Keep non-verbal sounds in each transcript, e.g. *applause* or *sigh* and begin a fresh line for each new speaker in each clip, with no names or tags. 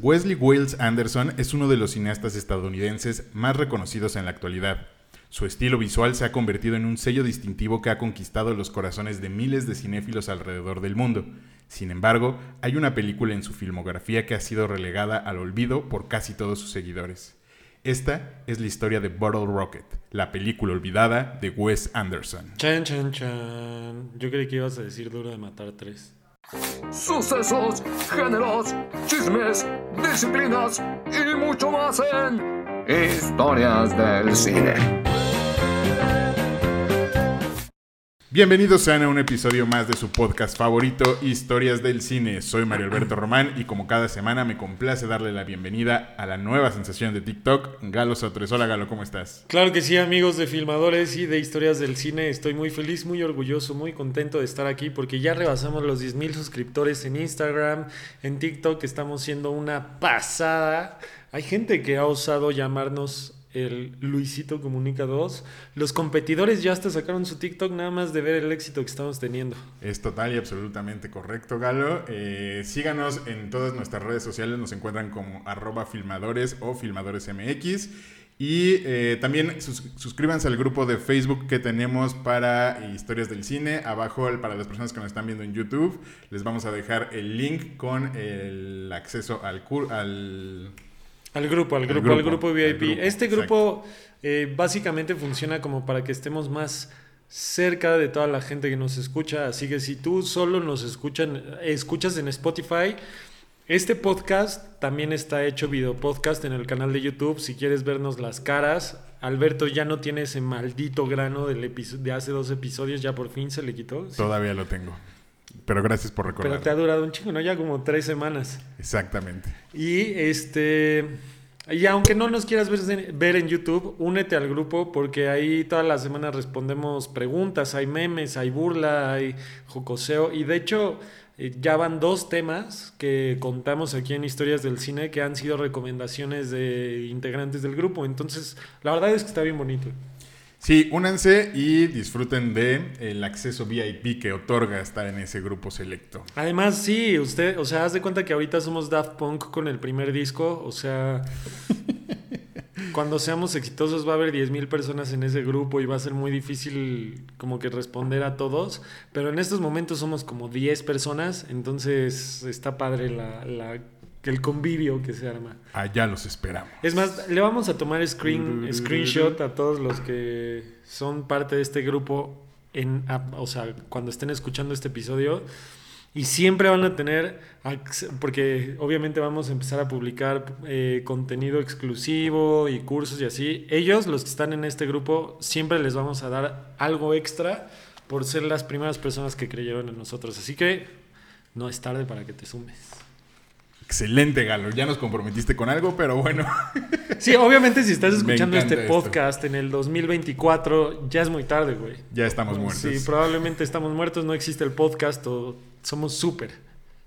Wesley Wales Anderson es uno de los cineastas estadounidenses más reconocidos en la actualidad. Su estilo visual se ha convertido en un sello distintivo que ha conquistado los corazones de miles de cinéfilos alrededor del mundo. Sin embargo, hay una película en su filmografía que ha sido relegada al olvido por casi todos sus seguidores. Esta es la historia de Bottle Rocket, la película olvidada de Wes Anderson.
Chan, chan, chan. Yo creí que ibas a decir Duro de Matar 3.
Sucesos, géneros, chismes, disciplinas y mucho más en Historias del Cine.
Bienvenidos sean a un episodio más de su podcast favorito, Historias del Cine. Soy Mario Alberto Román y como cada semana me complace darle la bienvenida a la nueva sensación de TikTok, Galo Sotres. Hola Galo, ¿cómo estás?
Claro que sí, amigos de filmadores y de historias del cine. Estoy muy feliz, muy orgulloso, muy contento de estar aquí porque ya rebasamos los 10.000 suscriptores en Instagram, en TikTok. Estamos siendo una pasada. Hay gente que ha osado llamarnos el Luisito Comunica 2. Los competidores ya hasta sacaron su TikTok nada más de ver el éxito que estamos teniendo.
Es total y absolutamente correcto, Galo. Eh, síganos en todas nuestras redes sociales, nos encuentran como arroba filmadores o filmadoresmx. Y eh, también suscríbanse al grupo de Facebook que tenemos para historias del cine. Abajo, para las personas que nos están viendo en YouTube, les vamos a dejar el link con el acceso al, al
al grupo, al grupo, al grupo, VIP. este grupo eh, básicamente funciona como para que estemos más cerca de toda la gente que nos escucha. Así que si tú solo nos escuchan, escuchas en Spotify, este podcast también está hecho video podcast en el canal de YouTube. Si quieres vernos las caras, Alberto ya no tiene ese maldito grano del de hace dos episodios, ya por fin se le quitó.
Todavía lo tengo. Pero gracias por recordar.
Pero te ha durado un chingo, ¿no? Ya como tres semanas.
Exactamente.
Y este. Y aunque no nos quieras ver, en YouTube, únete al grupo porque ahí todas las semanas respondemos preguntas, hay memes, hay burla, hay jocoseo. Y de hecho, eh, ya van dos temas que contamos aquí en Historias del Cine que han sido recomendaciones de integrantes del grupo. Entonces, la verdad es que está bien bonito.
Sí, únanse y disfruten de el acceso VIP que otorga estar en ese grupo selecto.
Además, sí, usted, o sea, haz de cuenta que ahorita somos Daft Punk con el primer disco, o sea, cuando seamos exitosos va a haber 10.000 personas en ese grupo y va a ser muy difícil como que responder a todos, pero en estos momentos somos como 10 personas, entonces está padre la el convivio que se arma.
Allá los esperamos.
Es más, le vamos a tomar screen, screenshot a todos los que son parte de este grupo, en, o sea, cuando estén escuchando este episodio. Y siempre van a tener, porque obviamente vamos a empezar a publicar eh, contenido exclusivo y cursos y así. Ellos, los que están en este grupo, siempre les vamos a dar algo extra por ser las primeras personas que creyeron en nosotros. Así que no es tarde para que te sumes.
Excelente, Galo. Ya nos comprometiste con algo, pero bueno. *laughs*
Sí, obviamente si estás escuchando este podcast en el 2024, ya es muy tarde, güey.
Ya estamos muertos.
Sí, probablemente estamos muertos, no existe el podcast o somos súper,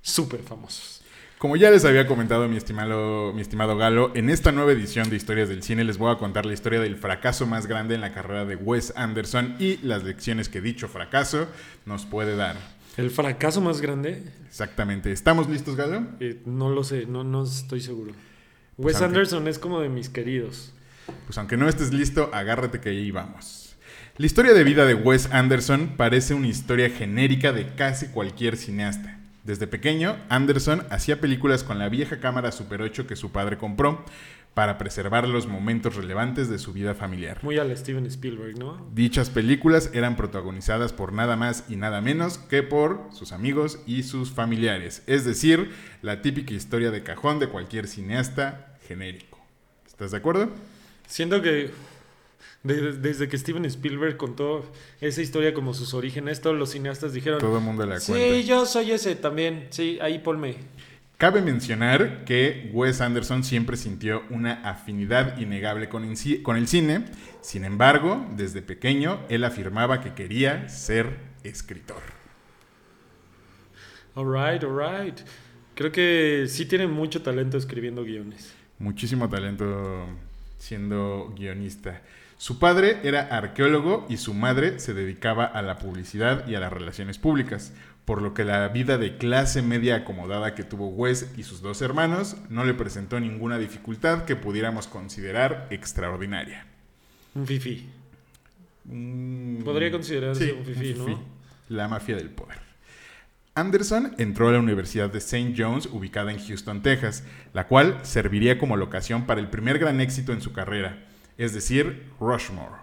súper famosos.
Como ya les había comentado mi estimado, mi estimado Galo, en esta nueva edición de Historias del Cine les voy a contar la historia del fracaso más grande en la carrera de Wes Anderson y las lecciones que dicho fracaso nos puede dar.
¿El fracaso más grande?
Exactamente. ¿Estamos listos, Galo?
Eh, no lo sé, no, no estoy seguro. Pues Wes Anderson es como de mis queridos.
Pues aunque no estés listo, agárrate que ahí vamos. La historia de vida de Wes Anderson parece una historia genérica de casi cualquier cineasta. Desde pequeño, Anderson hacía películas con la vieja cámara Super 8 que su padre compró, para preservar los momentos relevantes de su vida familiar.
Muy al Steven Spielberg, ¿no?
Dichas películas eran protagonizadas por nada más y nada menos que por sus amigos y sus familiares, es decir, la típica historia de cajón de cualquier cineasta genérico. ¿Estás de acuerdo?
Siento que desde, que Steven Spielberg contó esa historia como sus orígenes, todos los cineastas dijeron...
Todo el mundo la cuenta.
Sí, yo soy ese también. Sí, ahí ponme.
Cabe mencionar que Wes Anderson siempre sintió una afinidad innegable con, el cine, sin embargo, desde pequeño él afirmaba que quería ser escritor.
Alright, alright. Creo que sí tiene mucho talento escribiendo guiones.
Muchísimo talento siendo guionista. Su padre era arqueólogo y su madre se dedicaba a la publicidad y a las relaciones públicas. Por lo que la vida de clase media acomodada que tuvo Wes y sus dos hermanos no le presentó ninguna dificultad que pudiéramos considerar extraordinaria.
Un fifi.
Mm,
Podría considerarse
sí,
un fifí, ¿no?
La mafia del poder. Anderson entró a la Universidad de St. John's, ubicada en Houston, Texas, la cual serviría como locación para el primer gran éxito en su carrera, es decir, Rushmore.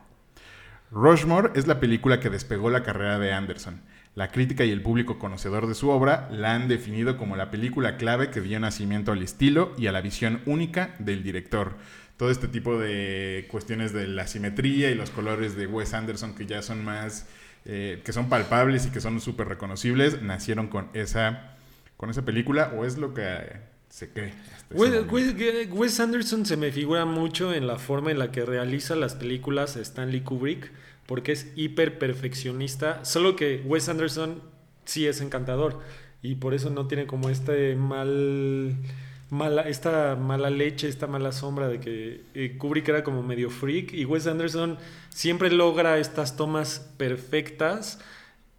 Rushmore es la película que despegó la carrera de Anderson. La crítica y el público conocedor de su obra la han definido como la película clave que dio nacimiento al estilo y a la visión única del director. Todo este tipo de cuestiones de la simetría y los colores de Wes Anderson que ya son más eh, que son palpables y que son súper reconocibles, nacieron con esa, con esa película, o es lo que se cree.
Wes. Wes- Wes Anderson se me figura mucho en la forma en la que realiza las películas Stanley Kubrick, porque es hiper perfeccionista, solo que Wes Anderson sí es encantador y por eso no tiene como este mal mala esta mala leche, esta mala sombra de que eh, Kubrick era como medio freak y Wes Anderson siempre logra estas tomas perfectas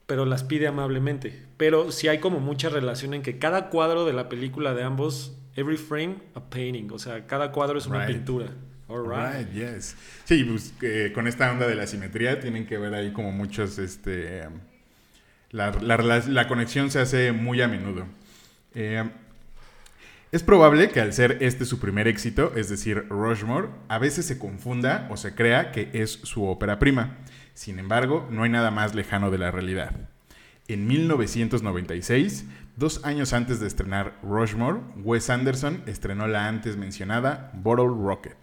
pero las pide amablemente. Pero sí hay como mucha relación en que cada cuadro de la película de ambos, every frame, a painting. O sea, cada cuadro es una
Right.
pintura. All right.
Right, yes. Sí, pues eh, con esta onda de la simetría tienen que ver ahí como muchos, este, um, la, la rela- la conexión se hace muy a menudo. Eh, es probable que al ser este su primer éxito, es decir, Rushmore, a veces se confunda o se crea que es su ópera prima. Sin embargo, no hay nada más lejano de la realidad. En 1996, dos años antes de estrenar Rushmore, Wes Anderson estrenó la antes mencionada Bottle Rocket.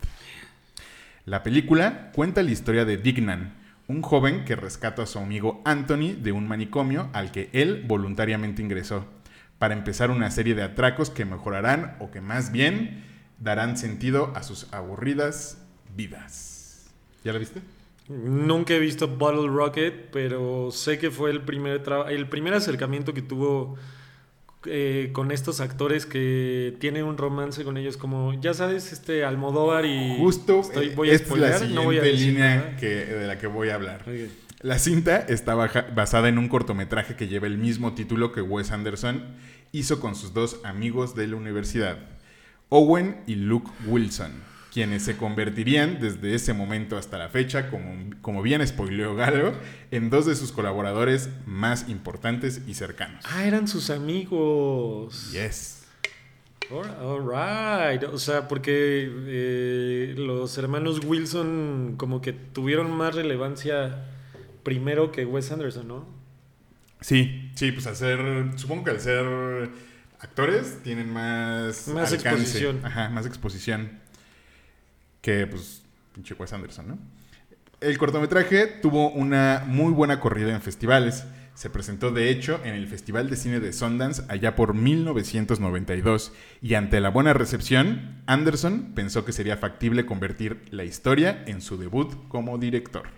La película cuenta la historia de Dignan, un joven que rescata a su amigo Anthony de un manicomio al que él voluntariamente ingresó, para empezar una serie de atracos que mejorarán o que más bien darán sentido a sus aburridas vidas. ¿Ya la viste?
Nunca he visto Bottle Rocket, pero sé que fue el primer, el primer acercamiento que tuvo eh, con estos actores que tienen un romance con ellos, como ya sabes, este Almodóvar y
Justo
estoy,
eh,
voy a
es la siguiente
no voy a decir
línea que, de la que voy a hablar. La cinta está baja- basada en un cortometraje que lleva el mismo título que Wes Anderson hizo con sus dos amigos de la universidad, Owen y Luke Wilson, quienes se convertirían desde ese momento hasta la fecha, como, como bien spoileó Galo, en dos de sus colaboradores más importantes y cercanos.
Ah, eran sus amigos.
Yes.
All right. O sea, porque eh, los hermanos Wilson como que tuvieron más relevancia primero que Wes Anderson, ¿no?
Sí, sí, pues al ser, supongo que al ser actores tienen más,
Más
alcance.
exposición.
Ajá, más exposición que pues pinche Wes Anderson, ¿no? El cortometraje tuvo una muy buena corrida en festivales. Se presentó de hecho en el Festival de Cine de Sundance allá por 1992 y ante la buena recepción, Anderson pensó que sería factible convertir la historia en su debut como director.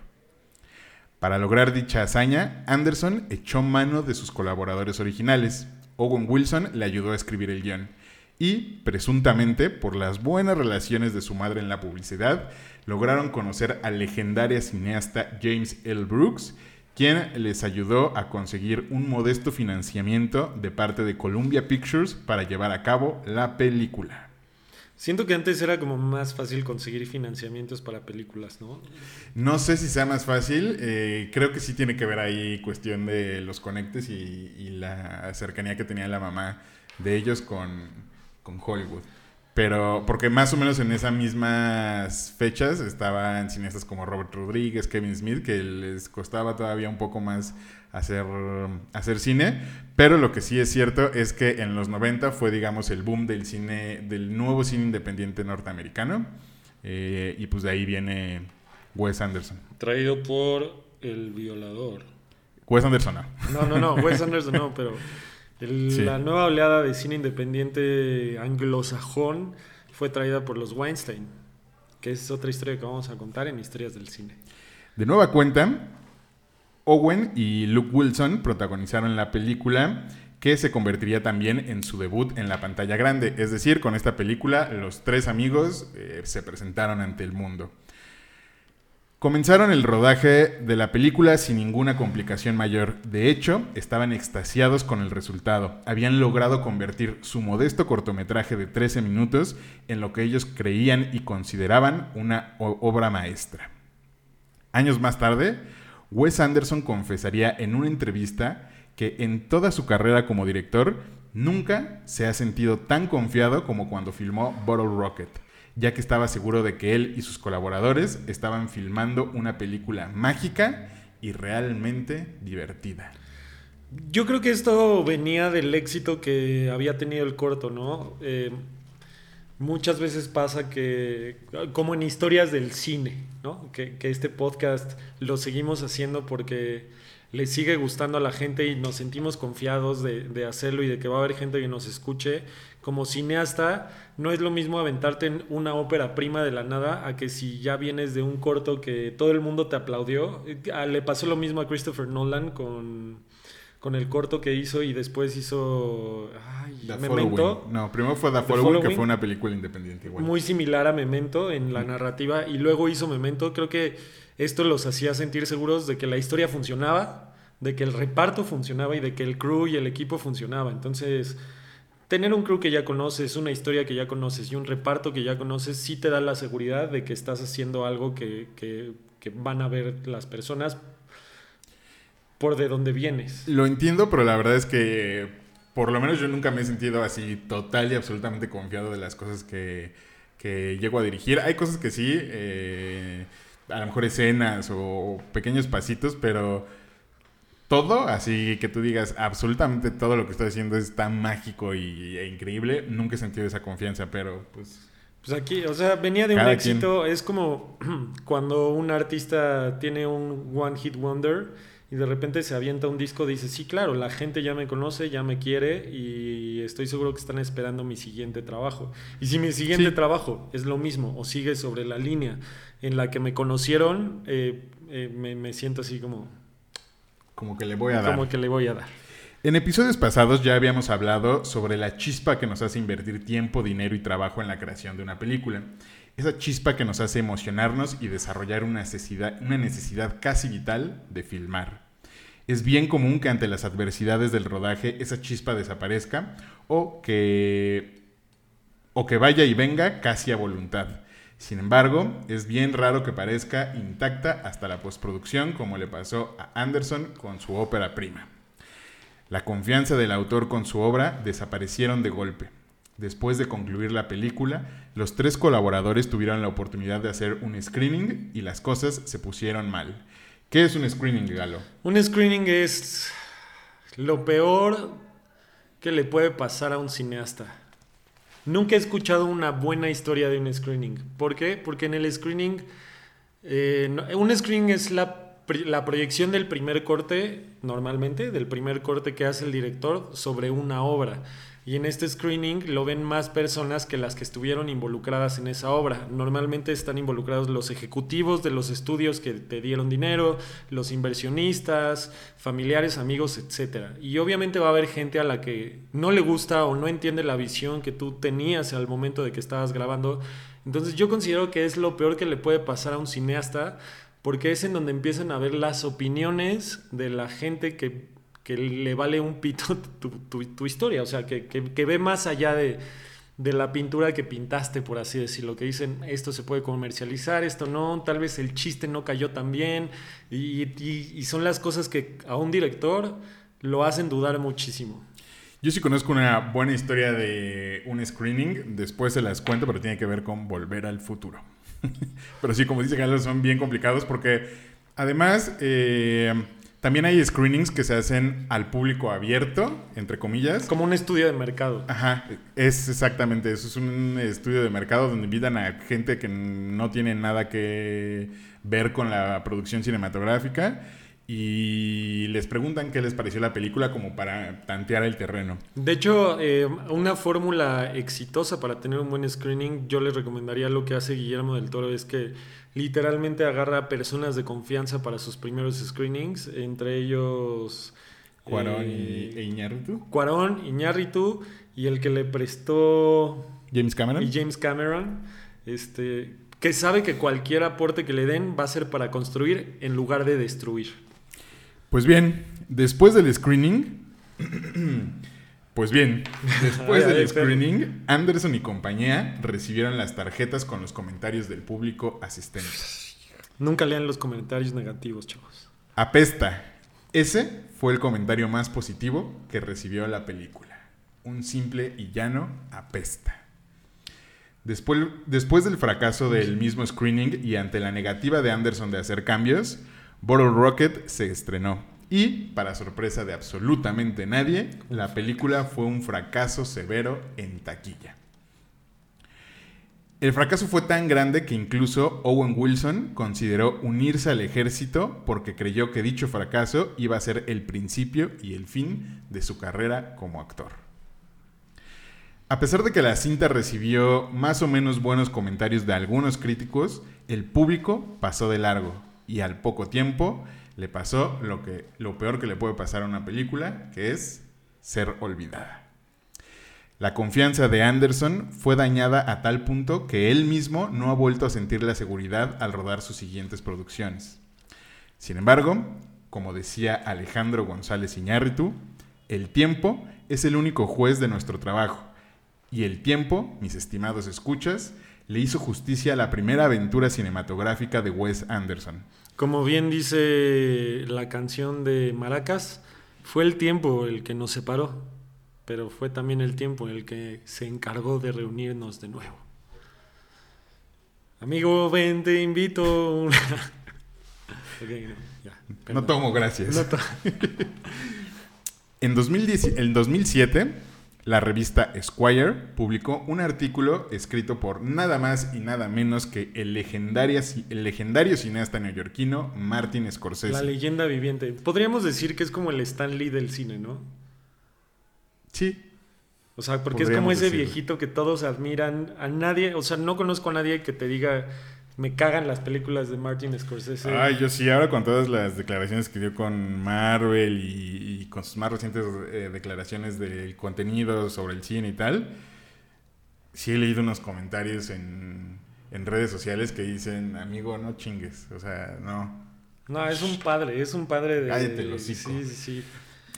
Para lograr dicha hazaña, Anderson echó mano de sus colaboradores originales. Owen Wilson le ayudó a escribir el guion. Y, presuntamente, por las buenas relaciones de su madre en la publicidad, lograron conocer al legendaria cineasta James L. Brooks, quien les ayudó a conseguir un modesto financiamiento de parte de Columbia Pictures para llevar a cabo la película.
Siento que antes era como más fácil conseguir financiamientos para películas, ¿no?
No sé si sea más fácil, eh, creo que sí tiene que ver ahí cuestión de los conectes y, y la cercanía que tenía la mamá de ellos con, con Hollywood. Pero, porque más o menos en esas mismas fechas estaban cineastas como Robert Rodríguez, Kevin Smith, que les costaba todavía un poco más hacer, hacer cine. Pero lo que sí es cierto es que en los 90 fue, digamos, el boom del cine, del nuevo cine independiente norteamericano. Eh, y pues de ahí viene Wes Anderson.
Traído por el violador.
Wes Anderson, no.
No, no, no, Wes *laughs* Anderson no, pero el-
Sí.
la nueva oleada de cine independiente anglosajón fue traída por los Weinstein, que es otra historia que vamos a contar en Historias del Cine.
De nueva cuenta, Owen y Luke Wilson protagonizaron la película que se convertiría también en su debut en la pantalla grande. Es decir, con esta película los tres amigos eh, se presentaron ante el mundo. Comenzaron el rodaje de la película sin ninguna complicación mayor. De hecho, estaban extasiados con el resultado. Habían logrado convertir su modesto cortometraje de 13 minutos en lo que ellos creían y consideraban una obra maestra. Años más tarde, Wes Anderson confesaría en una entrevista que en toda su carrera como director nunca se ha sentido tan confiado como cuando filmó Bottle Rocket ya que estaba seguro de que él y sus colaboradores estaban filmando una película mágica y realmente divertida.
Yo creo que esto venía del éxito que había tenido el corto, ¿no? Eh, muchas veces pasa que, como en historias del cine, ¿no? Que, este podcast lo seguimos haciendo porque le sigue gustando a la gente y nos sentimos confiados de, de hacerlo y de que va a haber gente que nos escuche como cineasta no es lo mismo aventarte en una ópera prima de la nada a que si ya vienes de un corto que todo el mundo te aplaudió. Ah, le pasó lo mismo a Christopher Nolan con, con el corto que hizo y después hizo
Memento. No, primero fue The, Following, que fue una película independiente.
Muy similar a Memento en la narrativa y luego hizo Memento. Creo que esto los hacía sentir seguros de que la historia funcionaba, de que el reparto funcionaba y de que el crew y el equipo funcionaba. Entonces tener un crew que ya conoces, una historia que ya conoces y un reparto que ya conoces, sí te da la seguridad de que estás haciendo algo que, que, van a ver las personas por de dónde vienes.
Lo entiendo, pero la verdad es que por lo menos yo nunca me he sentido así total y absolutamente confiado de las cosas que, que llego a dirigir. Hay cosas que sí, eh, a lo mejor escenas o pequeños pasitos, pero todo, así que tú digas absolutamente todo lo que estoy haciendo es tan mágico y, e increíble, nunca he sentido esa confianza, pero pues...
Pues aquí, o sea, venía de un éxito, es como *clears throat* cuando un artista tiene un One Hit Wonder y de repente se avienta un disco, dice, sí, claro, la gente ya me conoce, ya me quiere y estoy seguro que están esperando mi siguiente trabajo. Y si mi siguiente trabajo es lo mismo o sigue sobre la línea en la que me conocieron, eh, eh, me, me siento así como,
como que le voy a dar.
Como que le voy a dar.
En episodios pasados ya habíamos hablado sobre la chispa que nos hace invertir tiempo, dinero y trabajo en la creación de una película. Esa chispa que nos hace emocionarnos y desarrollar una necesidad, una necesidad casi vital de filmar. Es bien común que ante las adversidades del rodaje esa chispa desaparezca o que, o que vaya y venga casi a voluntad. Sin embargo, es bien raro que parezca intacta hasta la postproducción, como le pasó a Anderson con su ópera prima. La confianza del autor con su obra desaparecieron de golpe. Después de concluir la película, los tres colaboradores tuvieron la oportunidad de hacer un screening y las cosas se pusieron mal. ¿Qué es un screening, Galo?
Un screening es lo peor que le puede pasar a un cineasta. Nunca he escuchado una buena historia de un screening. ¿Por qué? Porque en el screening, eh, un screening es la, la proyección del primer corte, normalmente, del primer corte que hace el director sobre una obra. Y en este screening lo ven más personas que las que estuvieron involucradas en esa obra. Normalmente están involucrados los ejecutivos de los estudios que te dieron dinero, los inversionistas, familiares, amigos, etc. Y obviamente va a haber gente a la que no le gusta o no entiende la visión que tú tenías al momento de que estabas grabando. Entonces yo considero que es lo peor que le puede pasar a un cineasta porque es en donde empiezan a ver las opiniones de la gente que que le vale un pito *laughs* tu, historia, o sea, que, ve más allá de, la pintura que pintaste, por así decirlo, que dicen, esto se puede comercializar, esto no, tal vez el chiste no cayó tan bien, y, son las cosas que a un director lo hacen dudar muchísimo.
Yo sí conozco una buena historia de un screening, después se las cuento, pero tiene que ver con volver al futuro. *laughs* pero sí, como dice Carlos, son bien complicados porque además... Eh, también hay screenings que se hacen al público abierto, entre comillas.
Como un estudio de mercado.
Ajá, es exactamente eso. Es un estudio de mercado donde invitan a gente que no tiene nada que ver con la producción cinematográfica y les preguntan qué les pareció la película como para tantear el terreno.
De hecho, eh, una fórmula exitosa para tener un buen screening, yo les recomendaría lo que hace Guillermo del Toro, es que literalmente agarra personas de confianza para sus primeros screenings, entre ellos...
Cuarón y e Iñárritu.
Cuarón, Iñárritu y el que le prestó...
James Cameron.
Y James Cameron. Este, que sabe que cualquier aporte que le den va a ser para construir en lugar de destruir.
Pues bien, después del screening, *clears throat* pues bien, después *laughs* del screening, Anderson y compañía recibieron las tarjetas con los comentarios del público asistente.
Nunca lean los comentarios negativos, chavos.
Apesta. Ese fue el comentario más positivo que recibió la película. Un simple y llano apesta. Después, después del fracaso del mismo screening y ante la negativa de Anderson de hacer cambios, Bottle Rocket se estrenó. Y, para sorpresa de absolutamente nadie, la película fue un fracaso severo en taquilla. El fracaso fue tan grande que incluso Owen Wilson consideró unirse al ejército porque creyó que dicho fracaso iba a ser el principio y el fin de su carrera como actor. A pesar de que la cinta recibió más o menos buenos comentarios de algunos críticos, el público pasó de largo y al poco tiempo le pasó lo, que, lo peor que le puede pasar a una película, que es ser olvidada. La confianza de Anderson fue dañada a tal punto que él mismo no ha vuelto a sentir la seguridad al rodar sus siguientes producciones. Sin embargo, como decía Alejandro González Iñárritu, el tiempo es el único juez de nuestro trabajo. Y el tiempo, mis estimados escuchas, le hizo justicia a la primera aventura cinematográfica de Wes Anderson.
Como bien dice la canción de Maracas, fue el tiempo el que nos separó, pero fue también el tiempo el que se encargó de reunirnos de nuevo. Amigo, ven, te invito. *laughs* No, ya,
No
perdón.
tomo gracias.
No to- *laughs*
En 2010 en 2007, la revista Esquire publicó un artículo escrito por nada más y nada menos que el, legendaria- el legendario cineasta neoyorquino Martin Scorsese.
La leyenda viviente. Podríamos decir que es como el Stan Lee del cine, ¿no?
Sí,
O sea, porque es como ese
decirlo.
viejito que todos admiran. A nadie, o sea, no conozco a nadie que te diga, me cagan las películas de Martin Scorsese.
Ay, yo sí, ahora con todas las declaraciones que dio con Marvel y, y con sus más recientes eh, declaraciones del contenido sobre el cine y tal, sí he leído unos comentarios en, en redes sociales que dicen, amigo, no chingues, o sea, no.
No, es un padre, es un padre de.
Cállate hocico.
Sí, sí, sí.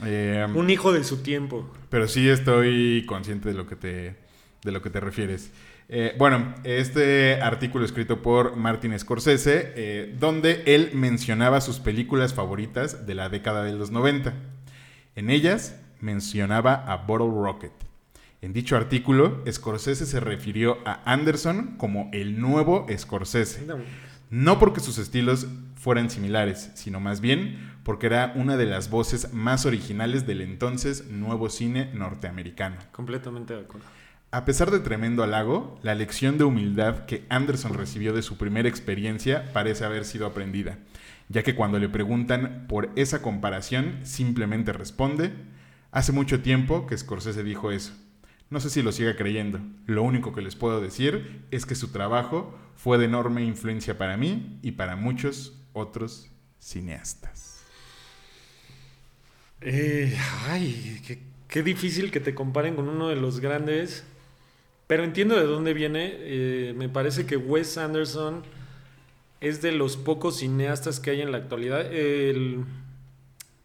Eh,
Un hijo de su tiempo.
pero sí estoy consciente de lo que te, de lo que te refieres. Eh, bueno, este artículo escrito por Martin Scorsese, eh, donde él mencionaba sus películas favoritas de la década de los 90. En ellas mencionaba a Bottle Rocket. En dicho artículo, Scorsese se refirió a Anderson como el nuevo Scorsese. No porque sus estilos fueran similares, sino más bien porque era una de las voces más originales del entonces nuevo cine norteamericano.
Completamente de acuerdo.
A pesar de tremendo halago, la lección de humildad que Anderson recibió de su primera experiencia parece haber sido aprendida, ya que cuando le preguntan por esa comparación, simplemente responde, hace mucho tiempo que Scorsese dijo eso. No sé si lo siga creyendo. Lo único que les puedo decir es que su trabajo fue de enorme influencia para mí y para muchos otros cineastas.
Eh, ay, qué, qué difícil que te comparen con uno de los grandes. Pero entiendo de dónde viene. Eh, me parece que Wes Anderson es de los pocos cineastas que hay en la actualidad. En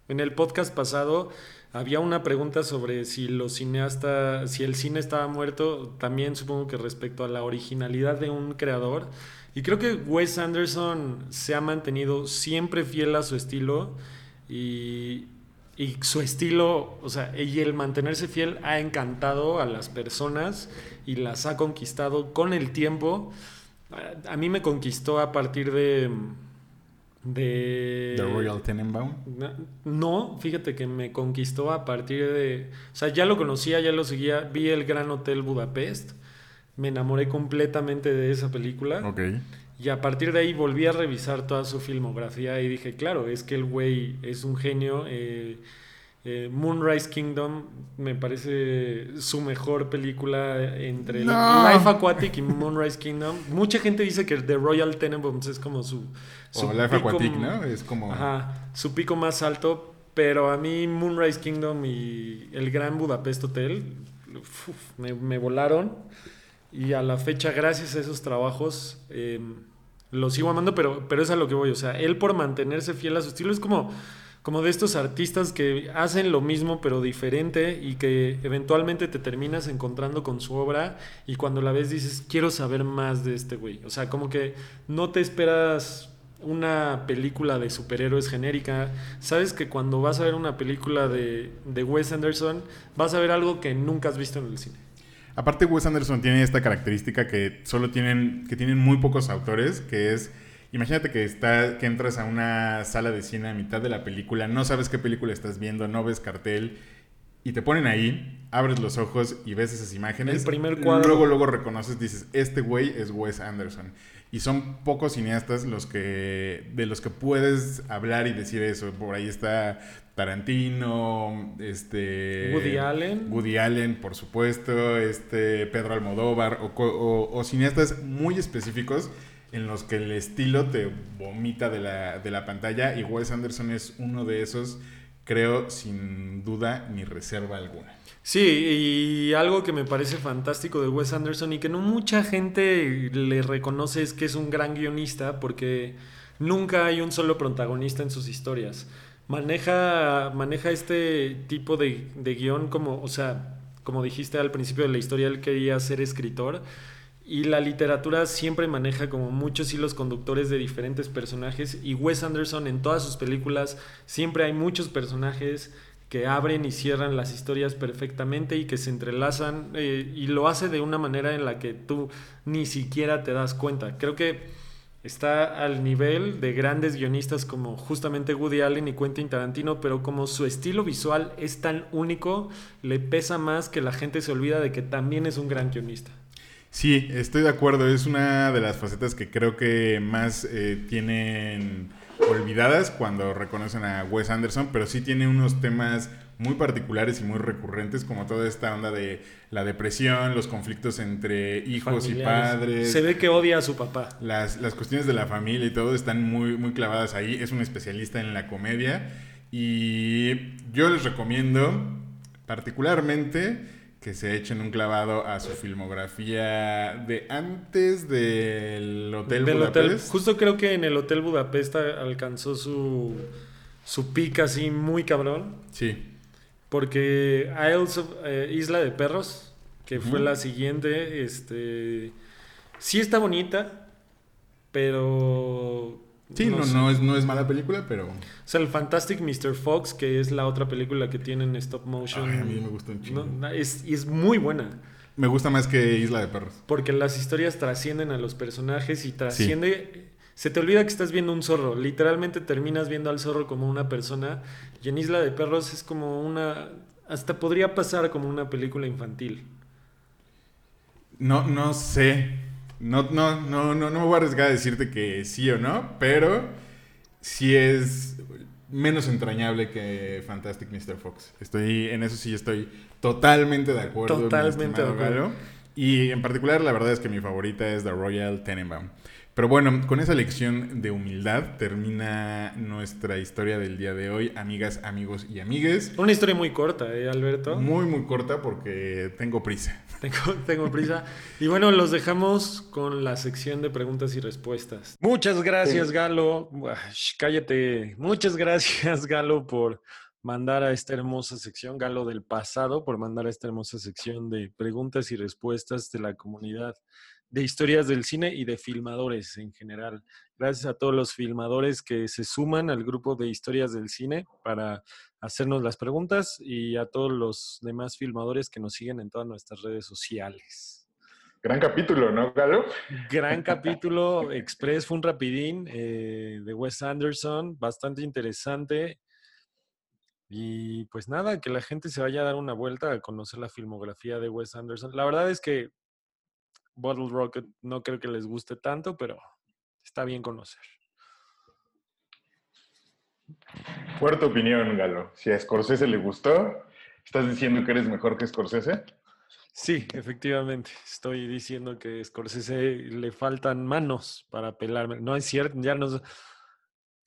el podcast pasado había una pregunta sobre si los cineastas, si el cine estaba muerto, también supongo que respecto a la originalidad de un creador. Y creo que Wes Anderson se ha mantenido siempre fiel a su estilo y, y su estilo, o sea, y el mantenerse fiel ha encantado a las personas y las ha conquistado con el tiempo. A, mí me conquistó a partir de... de
The Royal Tenenbaum.
no, no, fíjate que me conquistó a partir de... O sea, ya lo conocía, ya lo seguía, vi el Gran Hotel Budapest, me enamoré completamente de esa película
Ok.
Y a partir de ahí volví a revisar toda su filmografía y dije, claro, es que el güey es un genio. eh, eh, Moonrise Kingdom me parece su mejor película entre
No.
Life Aquatic y Moonrise Kingdom. Mucha gente dice que The Royal Tenenbaums es como su... su
O Life
pico
Aquatic, ¿no? Es como...
Ajá, su pico más alto, pero a mí Moonrise Kingdom y el Gran Budapest Hotel uf, me, me volaron. Y a la fecha, gracias a esos trabajos, eh, lo sigo amando, pero, pero es a lo que voy. O sea, él por mantenerse fiel a su estilo es como, como de estos artistas que hacen lo mismo pero diferente y que eventualmente te terminas encontrando con su obra y cuando la ves dices, quiero saber más de este güey. O sea, como que no te esperas una película de superhéroes genérica, sabes que cuando vas a ver una película de, de Wes Anderson, vas a ver algo que nunca has visto en el cine.
Aparte, Wes Anderson tiene esta característica que solo tienen, que tienen muy pocos autores, que es, imagínate que, está, que entras a una sala de cine a mitad de la película, no sabes qué película estás viendo, no ves cartel, y te ponen ahí, abres los ojos y ves esas imágenes.
El primer cuadro.
Luego, luego reconoces, dices, este güey es Wes Anderson. Y son pocos cineastas los que, de los que puedes hablar y decir eso. Por ahí está Tarantino, este...
Woody Allen.
Woody Allen, por supuesto, este Pedro Almodóvar, o, o- o cineastas muy específicos en los que el estilo te vomita de la, de la pantalla y Wes Anderson es uno de esos, creo, sin duda ni reserva alguna.
Sí, y algo que me parece fantástico de Wes Anderson y que no mucha gente le reconoce es que es un gran guionista porque nunca hay un solo protagonista en sus historias. Maneja, maneja este tipo de, de guion como, o sea, como dijiste al principio de la historia, él quería ser escritor y la literatura siempre maneja como muchos hilos conductores de diferentes personajes y Wes Anderson en todas sus películas siempre hay muchos personajes que abren y cierran las historias perfectamente y que se entrelazan eh, y lo hace de una manera en la que tú ni siquiera te das cuenta. Creo que está al nivel de grandes guionistas como justamente Woody Allen y Quentin Tarantino, pero como su estilo visual es tan único, le pesa más que la gente se olvida de que también es un gran guionista.
Sí, estoy de acuerdo. Es una de las facetas que creo que más eh, tienen olvidadas cuando reconocen a Wes Anderson, pero sí tiene unos temas muy particulares y muy recurrentes, como toda esta onda de la depresión, los conflictos entre hijos y padres.
Se ve que odia a su papá.
Las, las cuestiones de la familia y todo están muy, muy clavadas ahí. Es un especialista en la comedia. Y yo les recomiendo particularmente que se echen un clavado a su filmografía de antes del Hotel
Del
Budapest.
hotel, justo creo que en el Hotel Budapest alcanzó su, su pick así muy cabrón.
Sí.
Porque Isles of- eh, Isla de Perros, que fue la siguiente, este sí está bonita, pero
Sí, no,
sé.
no, es, no es mala película, pero
O sea, el Fantastic Mr. Fox, que es la otra película que tiene en stop motion.
ay, a mí me gusta un chingo.
no, es, y es muy buena.
Me gusta más que Isla de Perros.
Porque las historias trascienden a los personajes y trasciende. Se te olvida que estás viendo un zorro. Literalmente terminas viendo al zorro como una persona. Y en Isla de Perros es como una. Hasta podría pasar como una película infantil.
No, no sé. No, no, no, no, no me voy a arriesgar a decirte que sí o no, pero sí es menos entrañable que Fantastic Mr. Fox. Estoy, en eso sí estoy totalmente de acuerdo.
Totalmente de acuerdo.
Galo. Y en particular, la verdad es que mi favorita es The Royal Tenenbaum. Pero bueno, con esa lección de humildad termina nuestra historia del día de hoy, amigas, amigos y amigues.
Una historia muy corta, ¿eh, Alberto?
Muy, muy corta porque tengo prisa. *laughs*
Tengo, tengo prisa. Y bueno, los dejamos con la sección de preguntas y respuestas. Muchas gracias, Galo. Uah, cállate. Muchas gracias, *laughs* Galo, por mandar a esta hermosa sección, Galo del pasado, por mandar a esta hermosa sección de preguntas y respuestas de la comunidad de historias del cine y de filmadores en general. Gracias a todos los filmadores que se suman al grupo de historias del cine para hacernos las preguntas y a todos los demás filmadores que nos siguen en todas nuestras redes sociales.
Gran capítulo, ¿no, Galo?
Gran *laughs* capítulo express, fue un rapidín eh, de Wes Anderson, bastante interesante. Y pues nada, que la gente se vaya a dar una vuelta a conocer la filmografía de Wes Anderson. La verdad es que Bottle Rocket no creo que les guste tanto, pero está bien conocer.
Fuerte opinión, Galo. Si a Scorsese le gustó, ¿estás diciendo que eres mejor que Scorsese?
Sí, efectivamente. Estoy diciendo que a Scorsese le faltan manos para pelarme. No es cierto, ya nos.
Se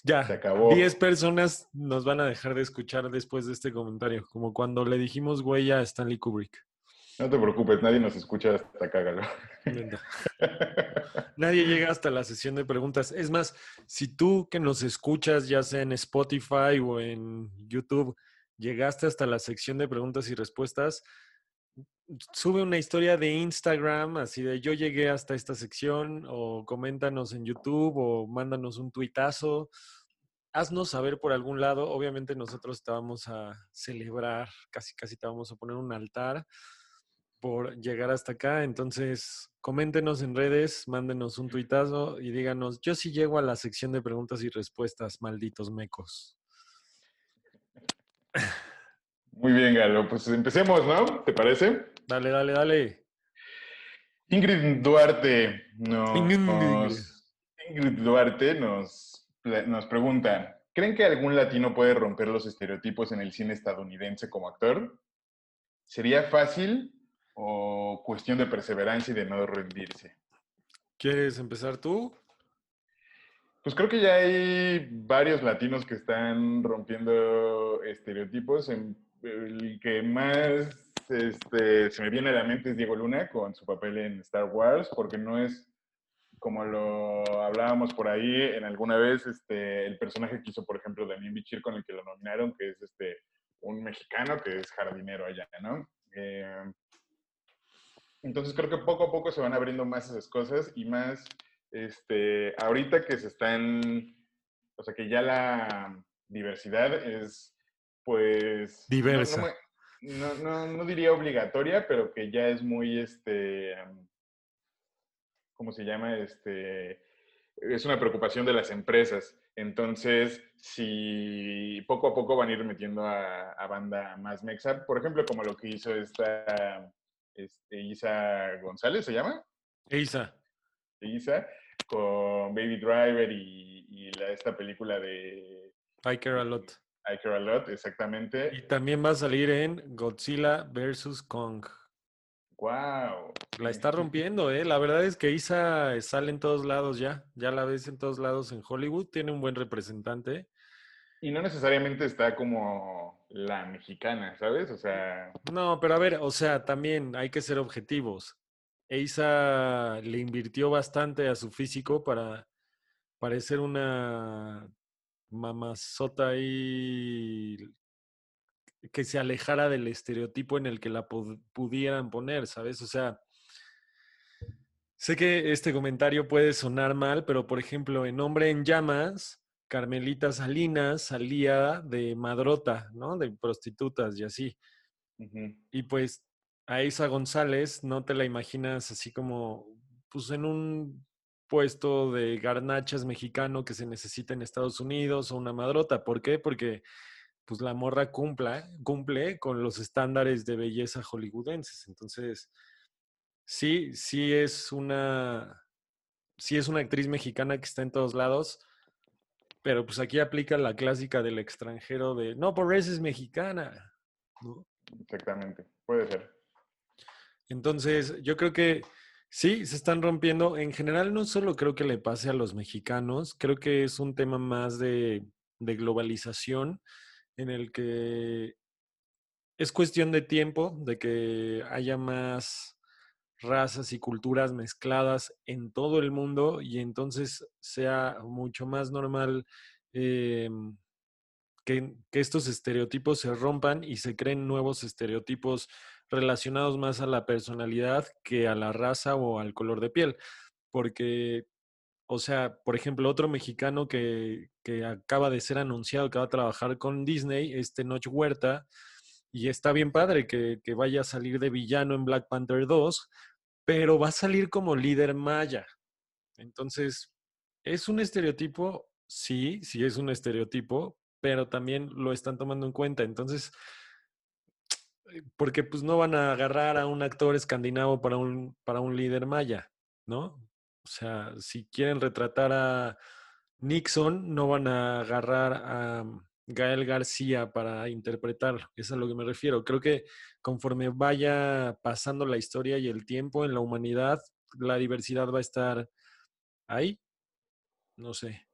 Ya,
acabó.
10 personas nos van a dejar de escuchar después de este comentario, como cuando le dijimos güey a Stanley Kubrick.
No te preocupes, nadie nos escucha hasta acá, Galo. *laughs*
Nadie llega hasta la sesión de preguntas. Es más, si tú que nos escuchas, ya sea en Spotify o en YouTube, llegaste hasta la sección de preguntas y respuestas, sube una historia de Instagram, así de yo llegué hasta esta sección, o coméntanos en YouTube, o mándanos un tuitazo. Haznos saber por algún lado. Obviamente nosotros te vamos a celebrar, casi casi te vamos a poner un altar por llegar hasta acá. Entonces, coméntenos en redes, mándenos un tuitazo y díganos, yo sí llego a la sección de preguntas y respuestas, malditos mecos.
Muy bien, Galo. Pues empecemos, ¿no? ¿Te parece?
Dale, dale, dale.
Ingrid Duarte nos, Ingrid Duarte nos, nos pregunta, ¿creen que algún latino puede romper los estereotipos en el cine estadounidense como actor? ¿Sería fácil o cuestión de perseverancia y de no rendirse?
¿Quieres empezar tú?
Pues creo que ya hay varios latinos que están rompiendo estereotipos. el que más este, se me viene a la mente es Diego Luna con su papel en Star Wars, porque no es como lo hablábamos por ahí en alguna vez, este, el personaje que hizo, por ejemplo, Daniel Bichir, con el que lo nominaron, que es este, un mexicano que es jardinero allá, ¿no? Eh, entonces creo que poco a poco se van abriendo más esas cosas y más, este, ahorita que se están, o sea, que ya la diversidad es, pues...
Diversa.
No, no, no, diría obligatoria, pero que ya es muy, este, ¿cómo se llama? Este, es una preocupación de las empresas. Entonces, si poco a poco van a ir metiendo a, a banda más mexa, por ejemplo, como lo que hizo esta este, Isa González, ¿se llama?
Isa.
Isa, con Baby Driver y, la, esta película de...
I Care A Lot.
I Care A Lot, exactamente.
Y también va a salir en Godzilla vs. Kong.
¡Wow!
La está rompiendo, ¿eh? La verdad es que Isa sale en todos lados ya. Ya la ves en todos lados en Hollywood. Tiene un buen representante.
Y no necesariamente está como la mexicana, ¿sabes? O sea.
No, pero a ver, o sea, también hay que ser objetivos. Eisa le invirtió bastante a su físico para parecer una mamazota y que se alejara del estereotipo en el que la pudieran poner, ¿sabes? O sea, sé que este comentario puede sonar mal, pero por ejemplo, en Hombre en Llamas, Carmelita Salinas salía de madrota, ¿no? De prostitutas y así. Y pues a Isa González no te la imaginas así como, pues en un puesto de garnachas mexicano que se necesita en Estados Unidos o una madrota. ¿Por qué? Porque pues la morra cumple con los estándares de belleza hollywoodenses. Entonces, sí, sí es una, sí es una actriz mexicana que está en todos lados pero pues aquí aplica la clásica del extranjero de, no, por eso es mexicana.
Exactamente, puede ser.
Entonces, yo creo que sí, se están rompiendo. En general, no solo creo que le pase a los mexicanos, creo que es un tema más de, de globalización en el que es cuestión de tiempo, de que haya más razas y culturas mezcladas en todo el mundo y entonces sea mucho más normal em, que, estos estereotipos se rompan y se creen nuevos estereotipos relacionados más a la personalidad que a la raza o al color de piel. Porque, o sea, por ejemplo, otro mexicano que, que acaba de ser anunciado que va a trabajar con Disney, este Noche Huerta, y está bien padre que, que, vaya a salir de villano en Black Panther 2, pero va a salir como líder maya. Entonces, ¿es un estereotipo? Sí, sí es un estereotipo, pero también lo están tomando en cuenta. Entonces, porque pues no van a agarrar a un actor escandinavo para un, para un líder maya, ¿no? O sea, si quieren retratar a Nixon, no van a agarrar a Gael García para interpretarlo. Es a lo que me refiero. Creo que conforme vaya pasando la historia y el tiempo en la humanidad, la diversidad va a estar ahí. No sé.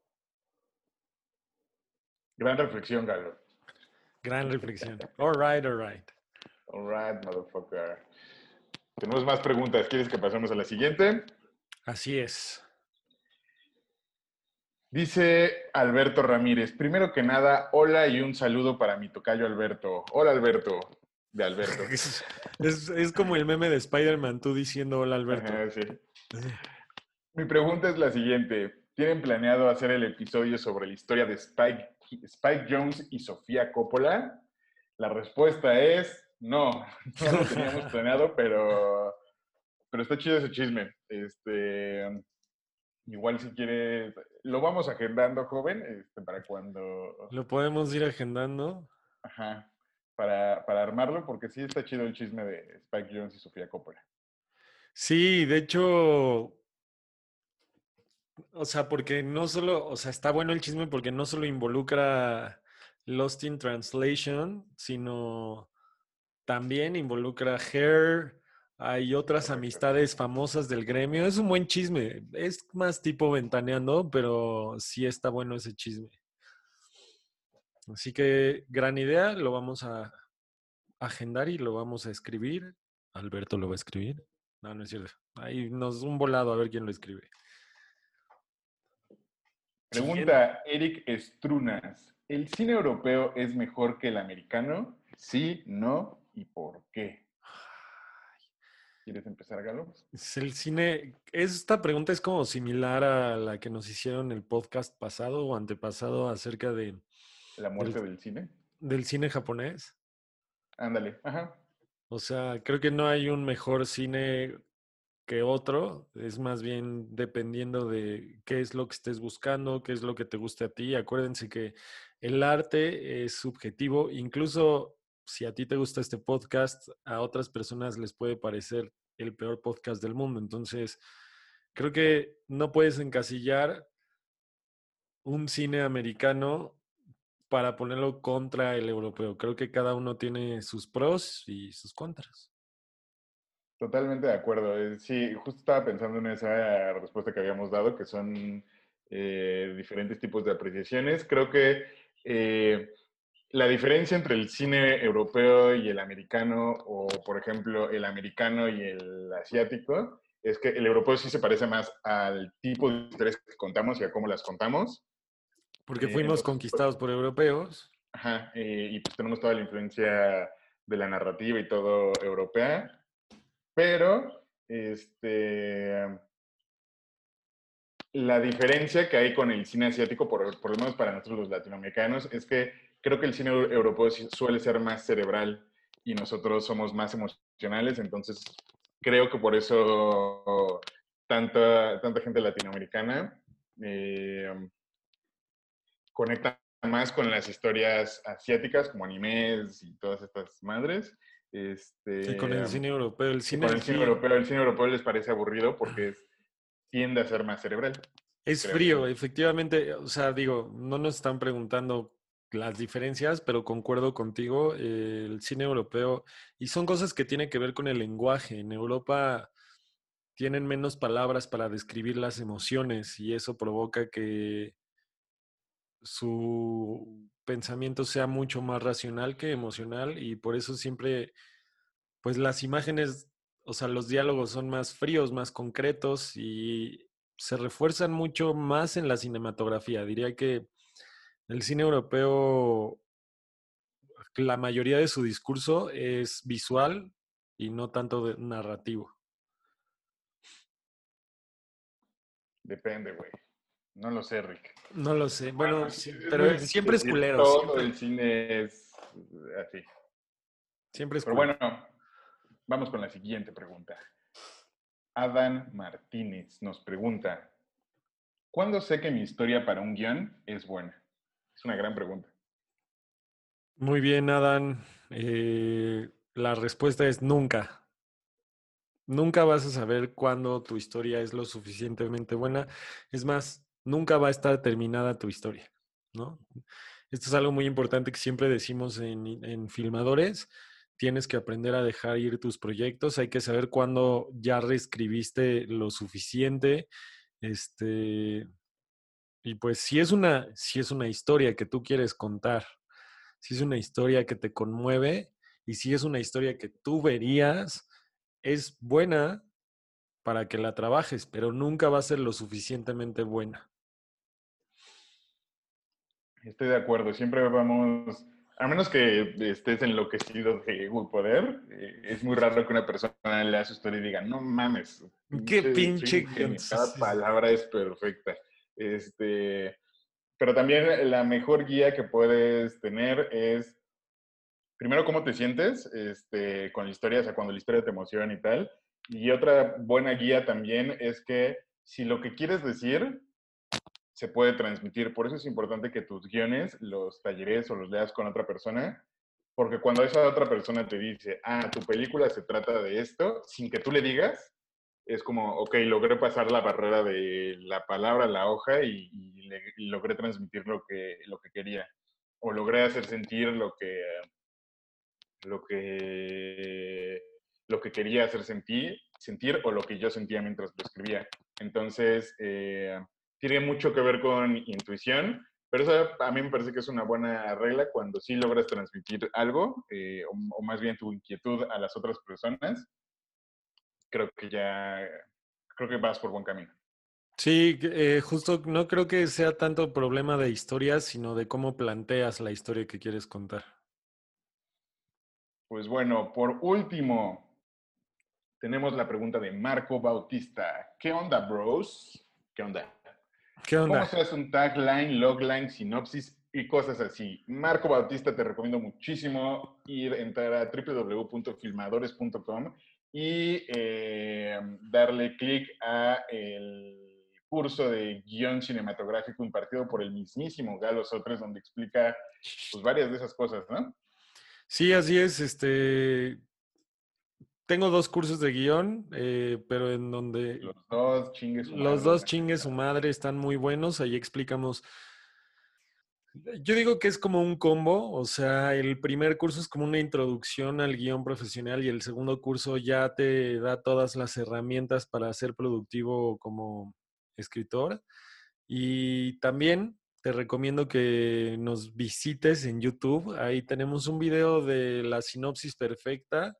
Gran reflexión, Galo.
Gran reflexión. All right, all right.
All right, motherfucker. Tenemos más preguntas. ¿Quieres que pasemos a la siguiente?
Así es.
Dice Alberto Ramírez, primero que nada, hola y un saludo para mi tocayo Alberto. Hola Alberto, de Alberto. *laughs*
Es, es- es como el meme de Spider-Man, tú diciendo hola Alberto.
Ajá, sí. Mi pregunta es la siguiente. ¿Tienen planeado hacer el episodio sobre la historia de Spike, Spike Jones y Sofía Coppola? La respuesta es no, *laughs* no lo teníamos planeado, pero, pero está chido ese chisme. Este, igual si quieres, lo vamos agendando, joven, este, para cuando,
Lo podemos ir agendando.
ajá, para, para armarlo, porque sí está chido el chisme de Spike Jones y Sofía Coppola.
Sí, de hecho, o sea, porque no solo, o sea, está bueno el chisme porque no solo involucra Lost in Translation, sino también involucra Hair, hay otras amistades famosas del gremio. Es un buen chisme, es más tipo ventaneando, pero sí está bueno ese chisme. Así que gran idea, lo vamos a agendar y lo vamos a escribir. Alberto lo va a escribir. No, no es cierto. Ahí nos un volado a ver quién lo escribe.
Pregunta Eric Estrunas. ¿El cine europeo es mejor que el americano? Sí, no y por qué. ¿Quieres empezar, Galo?
Es el cine. Esta pregunta es como similar a la que nos hicieron el podcast pasado o antepasado acerca de,
La muerte del cine.
del cine japonés.
Ándale. Ajá.
O sea, creo que no hay un mejor cine que otro. Es más bien dependiendo de qué es lo que estés buscando, qué es lo que te guste a ti. Acuérdense que el arte es subjetivo. Incluso si a ti te gusta este podcast, a otras personas les puede parecer el peor podcast del mundo. Entonces, creo que no puedes encasillar un cine americano para ponerlo contra el europeo. Creo que cada uno tiene sus pros y sus contras.
Totalmente de acuerdo. Eh, Sí, justo estaba pensando en esa respuesta que habíamos dado, que son eh, diferentes tipos de apreciaciones. Creo que eh, la diferencia entre el cine europeo y el americano, o por ejemplo el americano y el asiático, es que el europeo sí se parece más al tipo de historias que contamos y a cómo las contamos.
Porque
Eh,
fuimos
entonces,
conquistados por europeos.
Ajá, eh, y pues tenemos toda la influencia de la narrativa y todo europea, pero este, la diferencia que hay con el cine asiático, por, por lo menos para nosotros los latinoamericanos, es que creo que el cine eu- europeo suele ser más cerebral y nosotros somos más emocionales, entonces creo que por eso tanta, tanta gente latinoamericana eh, conecta más con las historias asiáticas, como animes y todas estas madres. Este,
Y con el cine europeo. El cine,
con el cine europeo. El cine europeo les parece aburrido porque es- tiende a ser más cerebral.
es
creo
frío, efectivamente. O sea, digo, no nos están preguntando las diferencias, pero concuerdo contigo. el cine europeo, y son cosas que tienen que ver con el lenguaje. En Europa tienen menos palabras para describir las emociones y eso provoca que su pensamiento sea mucho más racional que emocional y por eso siempre, pues las imágenes, o sea, los diálogos son más fríos, más concretos y se refuerzan mucho más en la cinematografía. Diría que el cine europeo, la mayoría de su discurso es visual y no tanto de- narrativo.
Depende, güey. No lo sé, Rick.
No lo sé. Bueno,
Bueno,
sí, pero siempre es culero.
Todo
Siempre,
el cine es así.
siempre es
Pero
culero.
bueno, vamos con la siguiente pregunta. Adán Martínez nos pregunta, ¿cuándo sé que mi historia para un guion es buena? Es una gran pregunta.
Muy bien, Adán. Eh, la respuesta es nunca. Nunca vas a saber cuándo tu historia es lo suficientemente buena. Es más, nunca va a estar terminada tu historia, ¿no? Esto es algo muy importante que siempre decimos en, en filmadores. Tienes que aprender a dejar ir tus proyectos. Hay que saber cuándo ya reescribiste lo suficiente. Este, y pues si es una, si es una historia que tú quieres contar, si es una historia que te conmueve y si es una historia que tú verías es buena para que la trabajes, pero nunca va a ser lo suficientemente buena.
Estoy de acuerdo, siempre vamos, a menos que estés enloquecido de poder, eh, es muy raro que una persona lea su historia y diga, no mames.
Qué pinche.
Cada palabra es perfecta. Este, pero también la mejor guía que puedes tener es, primero, cómo te sientes este, con la historia, o sea, cuando la historia te emociona y tal. Y otra buena guía también es que si lo que quieres decir se puede transmitir, por eso es importante que tus guiones los talleres o los leas con otra persona, porque cuando esa otra persona te dice, ah, tu película se trata de esto, sin que tú le digas, es como, ok, logré pasar la barrera de la palabra, la hoja y, logré transmitir lo que, lo que quería. O logré hacer sentir lo que, lo que, lo que quería hacer sentir, sentir o lo que yo sentía mientras lo escribía. Entonces, eh, tiene mucho que ver con intuición, pero eso a mí me parece que es una buena regla cuando sí logras transmitir algo, eh, o más bien tu inquietud a las otras personas creo que ya, creo que vas por buen camino.
Sí, eh, justo no creo que sea tanto problema de historias, sino de cómo planteas la historia que quieres contar.
Pues bueno, por último, tenemos la pregunta de Marco Bautista. ¿Qué onda, bros? ¿Qué onda?
¿Qué onda?
¿Cómo se hace un tagline, logline, sinopsis y cosas así? Marco Bautista, te recomiendo muchísimo ir, entrar a www.filmadores.com y eh, darle clic a el curso de guion cinematográfico impartido por el mismísimo Galo Sotres, donde explica pues, varias de esas cosas, ¿no?
Sí, así es. Este, tengo dos cursos de guion, eh, pero en donde...
Los dos chingues
su Los dos chingues su madre están muy buenos. Ahí explicamos yo digo que es como un combo, o sea, el primer curso es como una introducción al guion profesional y el segundo curso ya te da todas las herramientas para ser productivo como escritor. Y también te recomiendo que nos visites en YouTube. Ahí tenemos un video de la sinopsis perfecta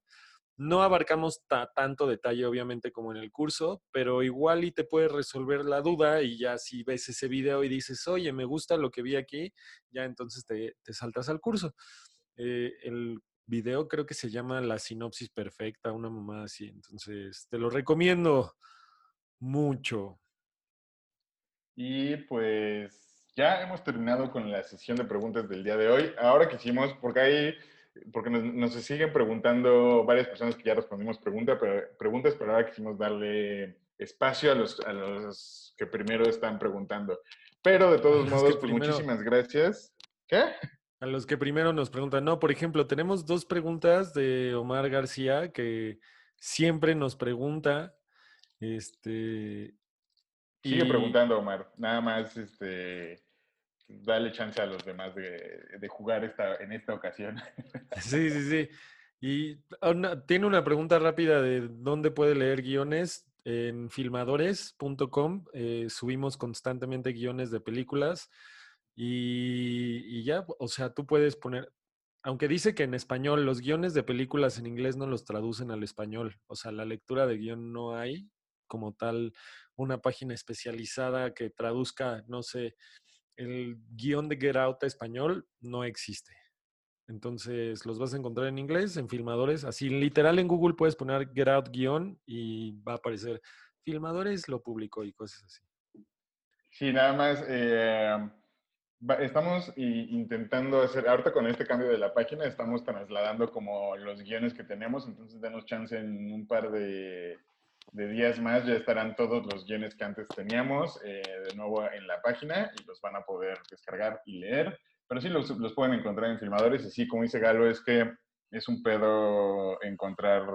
no abarcamos tanto detalle, obviamente, como en el curso, pero igual y te puedes resolver la duda y ya si ves ese video y dices, oye, me gusta lo que vi aquí, ya entonces te, saltas al curso. Eh, el video creo que se llama La sinopsis perfecta, una mamá así, entonces te lo recomiendo mucho.
Y pues ya hemos terminado con la sesión de preguntas del día de hoy. Ahora que hicimos, porque hay porque nos, siguen preguntando varias personas que ya respondimos pregunta, pero, preguntas, pero ahora quisimos darle espacio a los, a los que primero están preguntando. Pero de todos modos, pues muchísimas gracias. ¿Qué?
A los que primero nos preguntan. No, por ejemplo, tenemos dos preguntas de Omar García que siempre nos pregunta. Este.
Sigue preguntando, Omar. Nada más, este dale chance a los demás de, jugar esta, en esta ocasión. *laughs*
Sí, sí, sí. Y tiene una pregunta rápida de dónde puede leer guiones. En filmadores.com eh, subimos constantemente guiones de películas y, y, ya, o sea, tú puedes poner, aunque dice que en español, los guiones de películas en inglés no los traducen al español, o sea, la lectura de guion no hay como tal una página especializada que traduzca, no sé, el guion de Get Out a español no existe. Entonces los vas a encontrar en inglés, en filmadores. Así literal en Google puedes poner Get Out guion y va a aparecer filmadores, lo publicó y cosas así.
Sí, nada más. Eh, estamos intentando hacer, ahorita con este cambio de la página, estamos trasladando como los guiones que tenemos, entonces denos chance en un par de, de días más ya estarán todos los guiones que antes teníamos eh, de nuevo en la página y los van a poder descargar y leer. Pero sí los, los, pueden encontrar en filmadores y sí, como dice Galo, es que es un pedo encontrar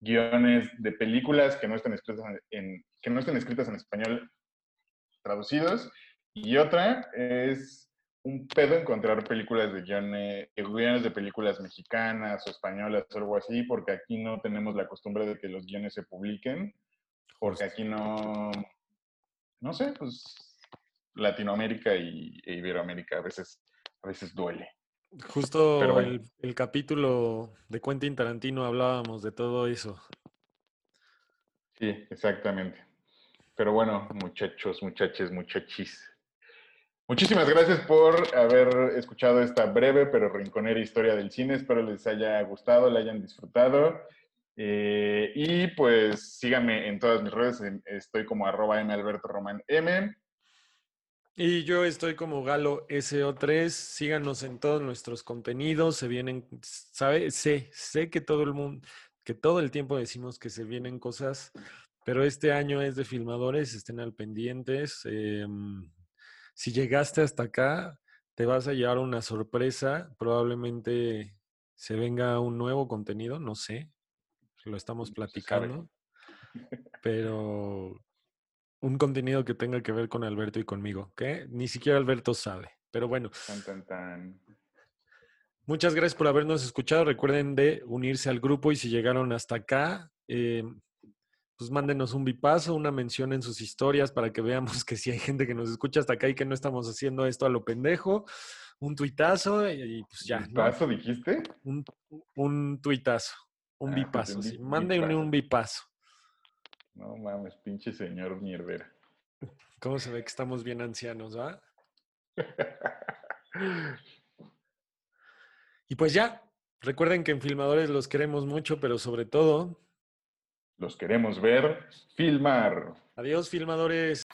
guiones de películas que no estén escritas en, que no estén escritas en español traducidos. Y otra es un pedo encontrar películas de guiones, guiones de películas mexicanas o españolas o algo así, porque aquí no tenemos la costumbre de que los guiones se publiquen, porque aquí no, no sé, pues Latinoamérica y, e Iberoamérica a veces, a veces duele.
Justo el, el, capítulo de Quentin Tarantino hablábamos de todo eso.
Sí, exactamente. Pero bueno, muchachos, muchachos, muchachis. Muchísimas gracias por haber escuchado esta breve pero rinconera historia del cine. Espero les haya gustado, la hayan disfrutado. Eh, y pues síganme en todas mis redes. Estoy como arroba M Alberto Román M.
Y yo estoy como Galo SO3. Síganos en todos nuestros contenidos. Se vienen, sabe, sé, sé que todo el mundo, que todo el tiempo decimos que se vienen cosas, pero este año es de filmadores, estén al pendientes. Em, si llegaste hasta acá, te vas a llevar una sorpresa. Probablemente se venga un nuevo contenido, no sé. Lo estamos platicando. *laughs* Pero un contenido que tenga que ver con Alberto y conmigo, que ni siquiera Alberto sabe. Pero bueno. Muchas gracias por habernos escuchado. Recuerden de unirse al grupo y si llegaron hasta acá, eh, pues mándenos un bipaso, una mención en sus historias para que veamos que si hay gente que nos escucha hasta acá y que no estamos haciendo esto a lo pendejo, un tuitazo y, pues ya.
¿Un bipazo dijiste?
Un, un tuitazo, un ah, bipazo. Pues, Mándenme un bipazo.
No mames, pinche señor mierdera.
¿Cómo se ve que estamos bien ancianos, va? *laughs* y pues ya, recuerden que en Filmadores los queremos mucho, pero sobre todo
los queremos ver filmar.
Adiós, filmadores.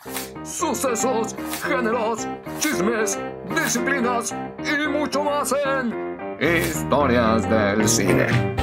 Sucesos, géneros, chismes, disciplinas y mucho más en Historias del Cine.